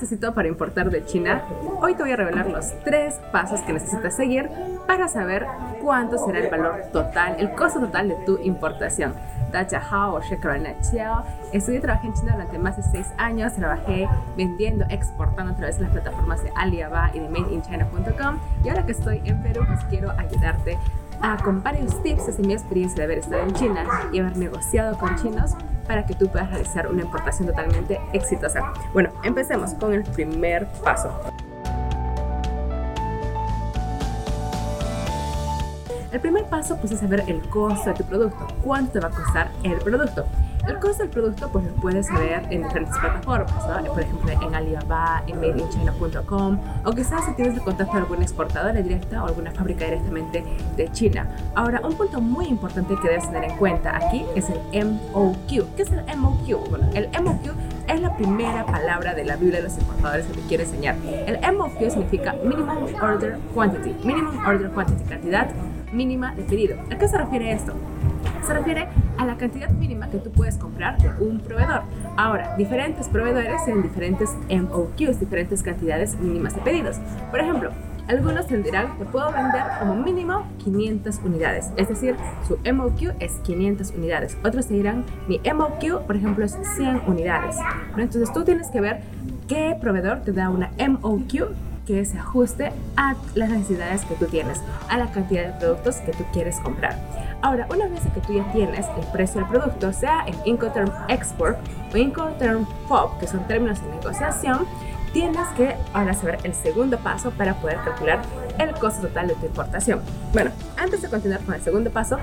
necesito para importar de China? Hoy te voy a revelar los tres pasos que necesitas seguir para saber cuánto será el valor total, el costo total de tu importación. Estudié trabajé en China durante más de seis años. Trabajé vendiendo, exportando a través de las plataformas de Alibaba y de MadeInChina.com. Y ahora que estoy en Perú, pues quiero ayudarte a, con varios tips desde mi experiencia de haber estado en China y haber negociado con chinos para que tú puedas realizar una importación totalmente exitosa. Bueno, empecemos con el primer paso. El primer paso pues es saber el costo de tu producto, cuánto va a costar el producto. El costo del producto pues lo puedes ver en diferentes plataformas, por ejemplo en Alibaba, en madeinchina.com o quizás si tienes el contacto de alguna exportadora directa o alguna fábrica directamente de China. Ahora, un punto muy importante que debes tener en cuenta aquí es el MOQ. ¿Qué es el MOQ? Bueno, el MOQ es la primera palabra de la Biblia de los importadores que te quiero enseñar. El MOQ significa Minimum Order Quantity, Minimum Order Quantity, cantidad mínima de pedido. ¿A qué se refiere esto? Se refiere a la cantidad mínima que tú puedes comprar de un proveedor. Ahora, diferentes proveedores tienen diferentes MOQs, diferentes cantidades mínimas de pedidos. Por ejemplo, algunos tendrán que puedo vender como mínimo 500 unidades, es decir, su MOQ es 500 unidades. Otros te dirán, mi MOQ, por ejemplo, es 100 unidades. Entonces tú tienes que ver qué proveedor te da una MOQ que se ajuste a las necesidades que tú tienes, a la cantidad de productos que tú quieres comprar. Ahora, una vez que tú ya tienes el precio del producto, sea en Incoterm Export o Incoterm POP, que son términos de negociación, tienes que ahora saber el segundo paso para poder calcular el costo total de tu importación. Bueno, antes de continuar con el segundo paso,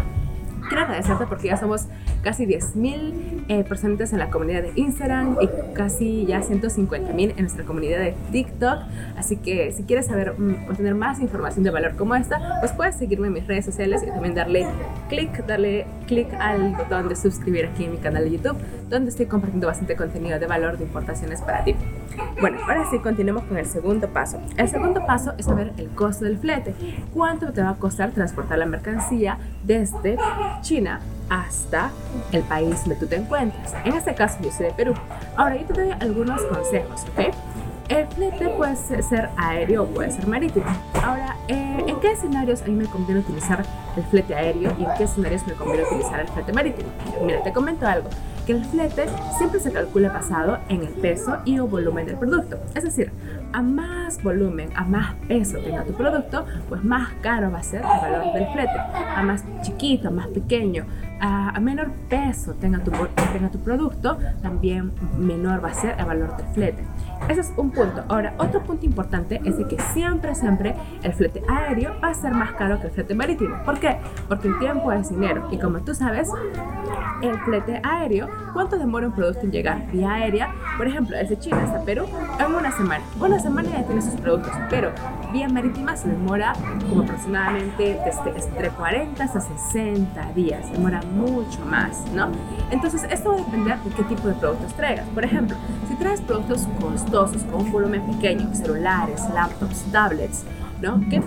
quiero agradecerte porque ya somos casi 10.000 eh, personas en la comunidad de Instagram y casi ya 150.000 en nuestra comunidad de TikTok. Así que si quieres saber mm, obtener más información de valor como esta, pues puedes seguirme en mis redes sociales y también darle clic, darle clic al botón de suscribir aquí en mi canal de YouTube, donde estoy compartiendo bastante contenido de valor de importaciones para ti. Bueno, ahora sí continuemos con el segundo paso. El segundo paso es saber el costo del flete. ¿Cuánto te va a costar transportar la mercancía desde China hasta el país donde tú te encuentras. En este caso yo soy de Perú. Ahora yo te doy algunos consejos, ¿ok? El flete puede ser aéreo o puede ser marítimo. Ahora, eh, ¿en qué escenarios a mí me conviene utilizar el flete aéreo y en qué escenarios me conviene utilizar el flete marítimo? Mira, te comento algo que el flete siempre se calcula basado en el peso y o volumen del producto. Es decir, a más volumen, a más peso tenga tu producto, pues más caro va a ser el valor del flete. A más chiquito, más pequeño, a, menor peso tenga tu, tenga tu producto, también menor va a ser el valor del flete. Ese es un punto. Ahora, otro punto importante es de que siempre, siempre el flete aéreo va a ser más caro que el flete marítimo. ¿Por qué? Porque el tiempo es dinero. Y como tú sabes, el flete aéreo, ¿cuánto demora un producto en llegar vía aérea? Por ejemplo, desde China hasta Perú, en una semana. Una semana ya tiene sus productos, pero vía marítima se demora como aproximadamente desde entre 40 hasta 60 días. Demora mucho más, ¿no? Entonces, esto va a depender de qué tipo de productos traigas. Por ejemplo, si traes productos costosos con un volumen pequeño, celulares, laptops, tablets, ¿no? Que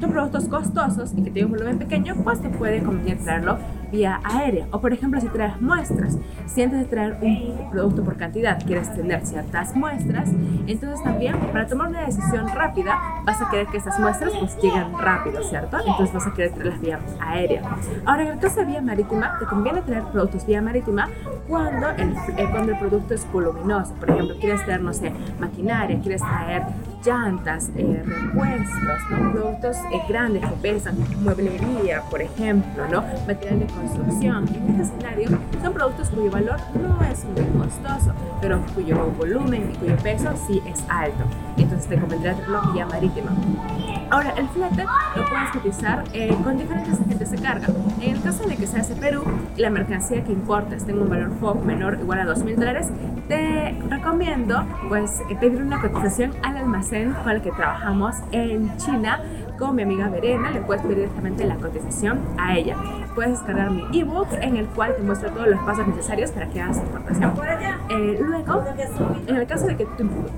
son productos costosos y que tienen un volumen pequeño, pues te puede convenir traerlo vía aérea. O por ejemplo, si traes muestras, si antes de traer un producto por cantidad quieres tener ciertas muestras, entonces también para tomar una decisión rápida vas a querer que esas muestras pues lleguen rápido, ¿cierto? Entonces vas a querer traerlas vía aérea. Ahora, en el caso de vía marítima, te conviene traer productos vía marítima cuando el, eh, cuando el producto es voluminoso. Por ejemplo, quieres traer, no sé, maquinaria, quieres traer llantas, eh, repuestos, ¿no? productos eh, grandes que pesan, mueblería, por ejemplo, ¿no? material de construcción. En este escenario son productos cuyo valor no es muy costoso, pero cuyo volumen y cuyo peso sí es alto. Entonces te convendrá tenerlo vía marítima. Ahora, el flete lo puedes cotizar eh, con diferentes agentes de carga. En el caso de que seas de Perú y la mercancía que importes tenga un valor FOB menor o igual a 2.000 dólares, te recomiendo pues pedir una cotización al almacén con el que trabajamos en China con mi amiga Verena, le puedes pedir directamente la cotización a ella. Puedes descargar mi ebook en el cual te muestra todos los pasos necesarios para que hagas tu importación. Eh, luego, en el caso de que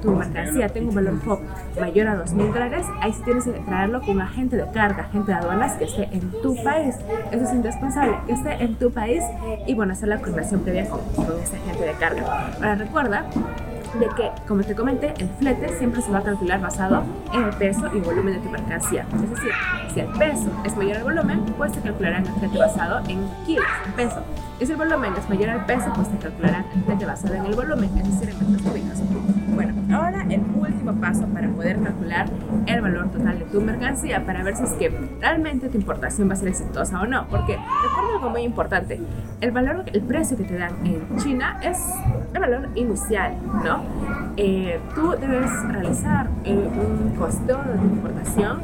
tu, mercancía tenga un valor FOB mayor a 2.000 dólares, ahí sí tienes que traerlo con un agente de carga, agente de aduanas que esté en tu país. Eso es indispensable, que esté en tu país y bueno, hacer la conversión previa con, con ese agente de carga. Ahora recuerda de que, como te comenté, el flete siempre se va a calcular basado en el peso y volumen de tu mercancía. Es decir, si el peso es mayor al volumen, pues te calcularán el flete basado en kilos, peso. Y si el volumen es mayor al peso, pues te calcularán el flete basado en el volumen, es decir, en metros cúbicos. Bueno, ahora el último paso para poder calcular el valor total de tu mercancía para ver si es que realmente tu importación va a ser exitosa o no. Porque recuerda algo muy importante, el valor, el precio que te dan en China es el valor inicial, ¿no? Eh, tú debes realizar eh, un costeo de tu importación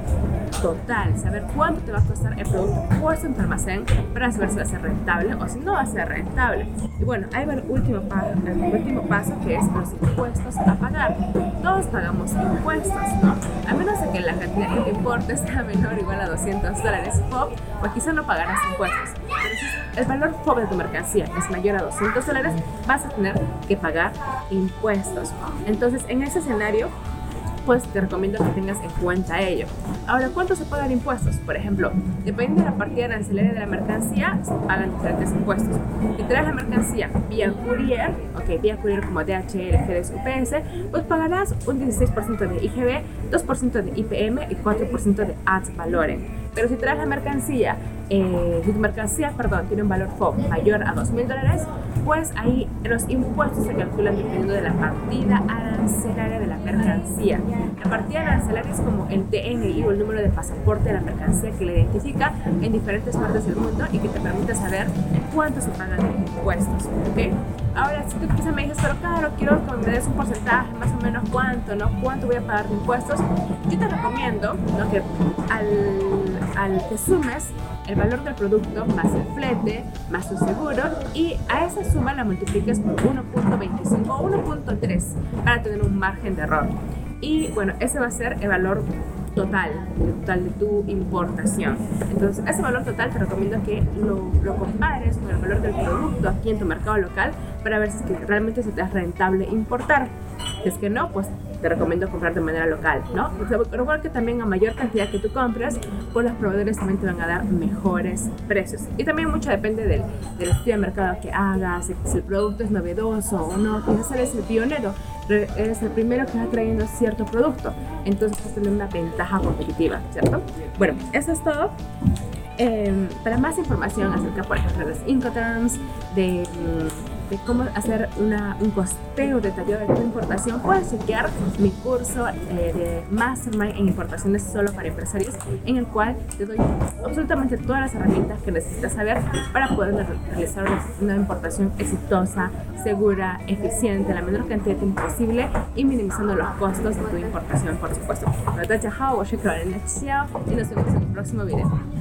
total, saber cuánto te va a costar el producto en tu almacén para saber si va a ser rentable o si no va a ser rentable. Y bueno, ahí va el último, paso, el último paso que es los impuestos a pagar. Todos pagamos impuestos, ¿no? A menos de que la cantidad que te importe sea menor o igual a 200 dólares FOB, pues quizá no pagarás impuestos. Pero si el valor FOB de tu mercancía es mayor a 200 dólares, vas a tener que pagar impuestos. Entonces, en ese escenario, pues te recomiendo que tengas en cuenta ello. Ahora, ¿cuánto se pagan impuestos? Por ejemplo, depende de la partida arancelaria de la mercancía, pagan diferentes impuestos. Si traes la mercancía vía courier, ok, vía courier como DHL, FedEx, UPS, pues pagarás un 16% de IGB, 2% de IPM y 4% de ads valore. Pero si traes la mercancía, eh, si tu mercancía, perdón, tiene un valor FOB mayor a 2.000 dólares, pues ahí los impuestos se calculan dependiendo de la partida arancelaria de la mercancía. La partida arancelaria es como el DNI o el número de pasaporte de la mercancía que la identifica en diferentes partes del mundo y que te permite saber cuánto se pagan de impuestos. ¿okay? Ahora, si tú quizás me dices, pero claro, quiero que me des un porcentaje, más o menos cuánto, ¿no? ¿Cuánto voy a pagar de impuestos? Yo te recomiendo ¿no? que al, al que sumes el valor del producto más el flete, más su seguro y a esa suma la multipliques por 1.25 o 1.3 para tener un margen de error. Y bueno, ese va a ser el valor total, total de tu importación. Entonces, ese valor total te recomiendo que lo, lo, compares con el valor del producto aquí en tu mercado local para ver si es que realmente se te es rentable importar. Si es que no, pues te recomiendo comprar de manera local, ¿no? Recuerda que también a mayor cantidad que tú compres, pues los proveedores también te van a dar mejores precios. Y también mucho depende del, del estudio de mercado que hagas, si el producto es novedoso o no, quizás eres el pionero, eres el primero que está trayendo cierto producto, entonces vas a una ventaja competitiva, ¿cierto? Bueno, eso es todo. Eh, para más información acerca, por ejemplo, de los Incoterms, de de cómo hacer una, un costeo detallado de tu importación, puedes chequear mi curso eh, de Mastermind en importaciones solo para empresarios, en el cual te doy absolutamente todas las herramientas que necesitas saber para poder realizar una importación exitosa, segura, eficiente, la menor cantidad de tiempo posible y minimizando los costos de tu importación, por supuesto. y nos vemos en el próximo video.